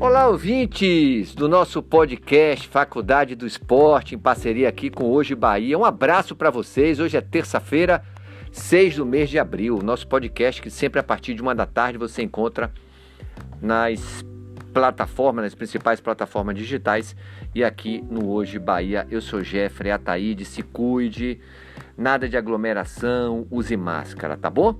Olá, ouvintes do nosso podcast Faculdade do Esporte, em parceria aqui com Hoje Bahia. Um abraço para vocês. Hoje é terça-feira, 6 do mês de abril. Nosso podcast que sempre a partir de uma da tarde você encontra nas plataformas, nas principais plataformas digitais e aqui no Hoje Bahia. Eu sou Jeffrey Ataíde, se cuide, nada de aglomeração, use máscara, tá bom?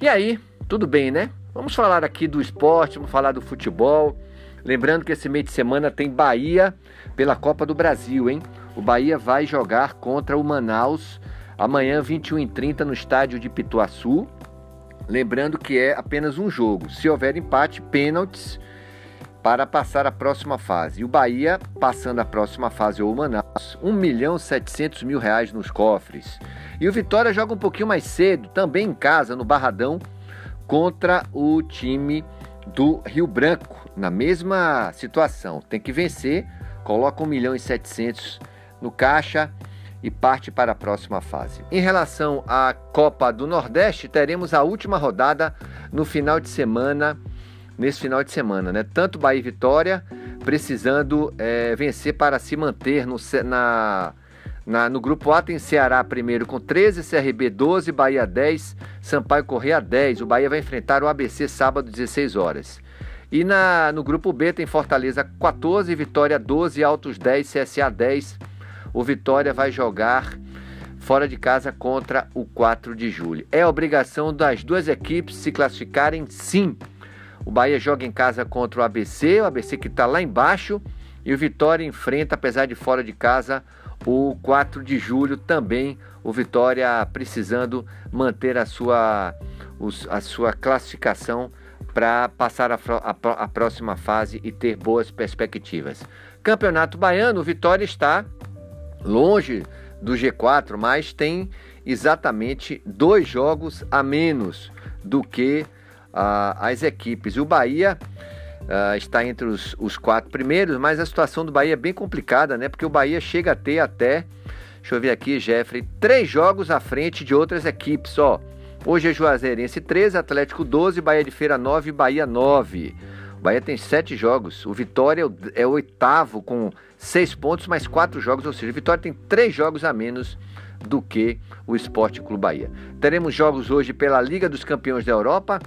E aí, tudo bem, né? Vamos falar aqui do esporte, vamos falar do futebol. Lembrando que esse meio de semana tem Bahia pela Copa do Brasil, hein? O Bahia vai jogar contra o Manaus amanhã, 21h30, no estádio de Pituaçu. Lembrando que é apenas um jogo. Se houver empate, pênaltis para passar a próxima fase. E o Bahia, passando a próxima fase ou o Manaus, 1 milhão 700 mil reais nos cofres. E o Vitória joga um pouquinho mais cedo, também em casa, no Barradão, contra o time do Rio Branco na mesma situação. Tem que vencer, coloca 1 milhão e 700 no caixa e parte para a próxima fase. Em relação à Copa do Nordeste, teremos a última rodada no final de semana, nesse final de semana, né? Tanto Bahia e Vitória precisando é, vencer para se manter no, na, na, no grupo A tem Ceará primeiro com 13, CRB 12, Bahia 10, Sampaio Correia 10. O Bahia vai enfrentar o ABC sábado 16 horas. E na, no grupo B tem Fortaleza 14, Vitória 12, Altos 10, CSA 10. O Vitória vai jogar fora de casa contra o 4 de julho. É obrigação das duas equipes se classificarem sim. O Bahia joga em casa contra o ABC, o ABC que está lá embaixo, e o Vitória enfrenta, apesar de fora de casa, o 4 de julho também. O Vitória precisando manter a sua, a sua classificação para passar a, a, a, próxima fase e ter boas perspectivas. Campeonato Baiano, o Vitória está longe do G4, mas tem exatamente dois jogos a menos do que uh, as equipes. O Bahia uh, está entre os, os, quatro primeiros, mas a situação do Bahia é bem complicada, né? Porque o Bahia chega a ter até, deixa eu ver aqui, Jeffrey, três jogos à frente de outras equipes, ó. Hoje é Juazeirense 13, Atlético 12, Bahia de Feira 9 Bahia 9. O Bahia tem sete jogos. O Vitória é o oitavo com seis pontos, mais quatro jogos. Ou seja, o Vitória tem três jogos a menos do que o Esporte Clube Bahia. Teremos jogos hoje pela Liga dos Campeões da Europa.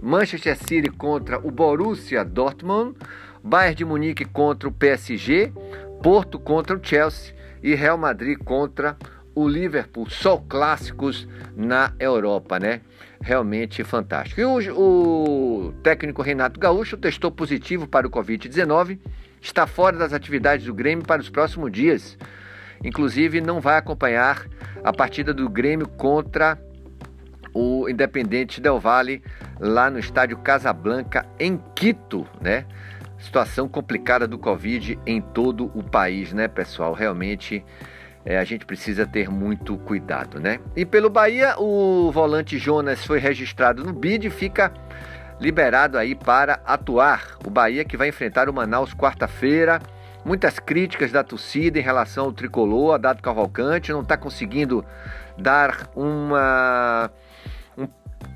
Manchester City contra o Borussia Dortmund. Bayern de Munique contra o PSG. Porto contra o Chelsea. E Real Madrid contra o Liverpool, só clássicos na Europa, né? Realmente fantástico. E o, o técnico Renato Gaúcho testou positivo para o Covid-19, está fora das atividades do Grêmio para os próximos dias. Inclusive, não vai acompanhar a partida do Grêmio contra o Independente Del Valle lá no estádio Casablanca, em Quito, né? Situação complicada do Covid em todo o país, né, pessoal? Realmente é, a gente precisa ter muito cuidado, né? E pelo Bahia, o volante Jonas foi registrado no BID e fica liberado aí para atuar. O Bahia que vai enfrentar o Manaus quarta-feira. Muitas críticas da torcida em relação ao tricolor, a Dado Cavalcante, não está conseguindo dar uma, um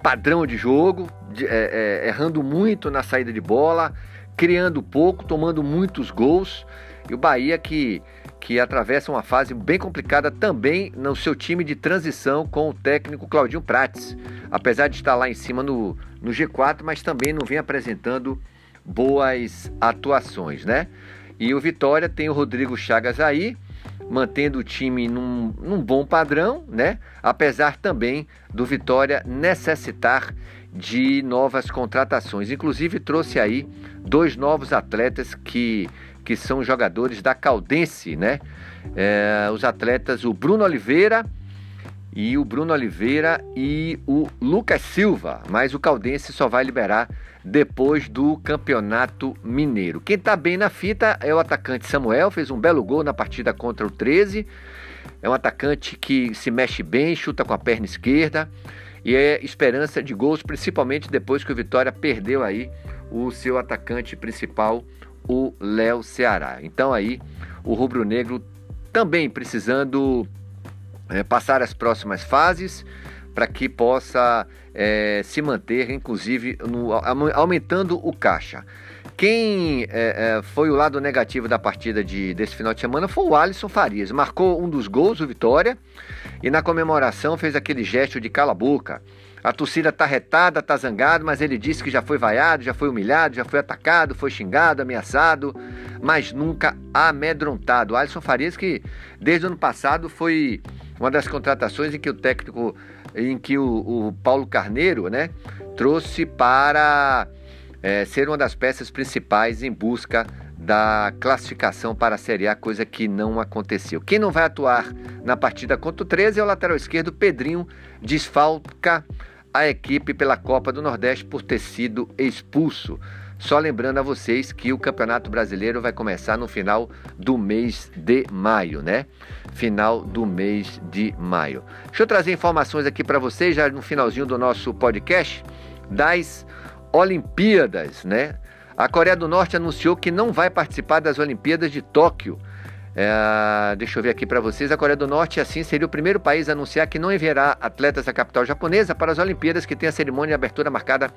padrão de jogo, de, é, é, errando muito na saída de bola, criando pouco, tomando muitos gols. E o Bahia que que atravessa uma fase bem complicada também no seu time de transição com o técnico Claudinho Prates. Apesar de estar lá em cima no, no G4, mas também não vem apresentando boas atuações, né? E o Vitória tem o Rodrigo Chagas aí, mantendo o time num, num bom padrão, né? Apesar também do Vitória necessitar de novas contratações. Inclusive trouxe aí dois novos atletas que que são jogadores da Caldense, né? É, os atletas, o Bruno Oliveira e o Bruno Oliveira e o Lucas Silva, mas o Caldense só vai liberar depois do Campeonato Mineiro. Quem está bem na fita é o atacante Samuel, fez um belo gol na partida contra o 13. É um atacante que se mexe bem, chuta com a perna esquerda e é esperança de gols, principalmente depois que o Vitória perdeu aí o seu atacante principal, o Léo Ceará. Então aí o rubro-negro também precisando é, passar as próximas fases para que possa é, se manter, inclusive no, aumentando o caixa. Quem é, foi o lado negativo da partida de, desse final de semana foi o Alisson Farias. Marcou um dos gols, o Vitória, e na comemoração fez aquele gesto de cala a torcida tá retada, tá zangado, mas ele disse que já foi vaiado, já foi humilhado, já foi atacado, foi xingado, ameaçado, mas nunca amedrontado. Alisson Farias que desde o ano passado foi uma das contratações em que o técnico, em que o, o Paulo Carneiro, né, trouxe para é, ser uma das peças principais em busca da classificação para a Série A, coisa que não aconteceu. Quem não vai atuar na partida contra o 13 é o lateral esquerdo Pedrinho, desfalca a equipe pela Copa do Nordeste por ter sido expulso. Só lembrando a vocês que o Campeonato Brasileiro vai começar no final do mês de maio, né? Final do mês de maio. Deixa eu trazer informações aqui para vocês já no finalzinho do nosso podcast das Olimpíadas, né? A Coreia do Norte anunciou que não vai participar das Olimpíadas de Tóquio. É, deixa eu ver aqui para vocês. A Coreia do Norte, assim, seria o primeiro país a anunciar que não enviará atletas da capital japonesa para as Olimpíadas, que tem a cerimônia de abertura marcada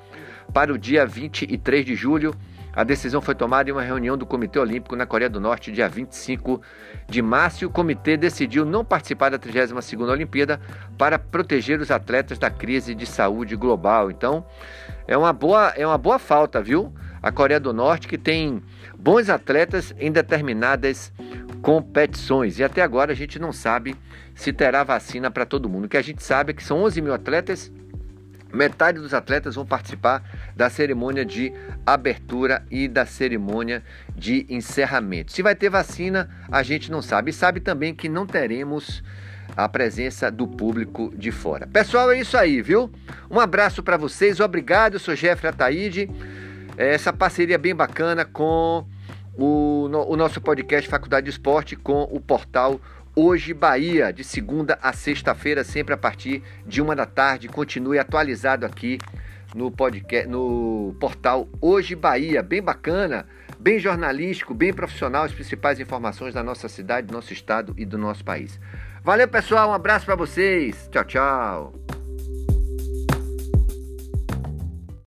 para o dia 23 de julho. A decisão foi tomada em uma reunião do Comitê Olímpico na Coreia do Norte, dia 25 de março. O comitê decidiu não participar da 32ª Olimpíada para proteger os atletas da crise de saúde global. Então, é uma boa, é uma boa falta, viu? A Coreia do Norte que tem bons atletas em determinadas competições. E até agora a gente não sabe se terá vacina para todo mundo. O que a gente sabe é que são 11 mil atletas Metade dos atletas vão participar da cerimônia de abertura e da cerimônia de encerramento. Se vai ter vacina, a gente não sabe. E sabe também que não teremos a presença do público de fora. Pessoal, é isso aí, viu? Um abraço para vocês, obrigado. Eu sou Jeffrey Ataíde. É, essa parceria bem bacana com o, o nosso podcast Faculdade de Esporte com o portal Hoje Bahia, de segunda a sexta-feira, sempre a partir de uma da tarde. Continue atualizado aqui no podcast, no portal Hoje Bahia, bem bacana, bem jornalístico, bem profissional, as principais informações da nossa cidade, do nosso estado e do nosso país. Valeu, pessoal, um abraço para vocês. Tchau, tchau.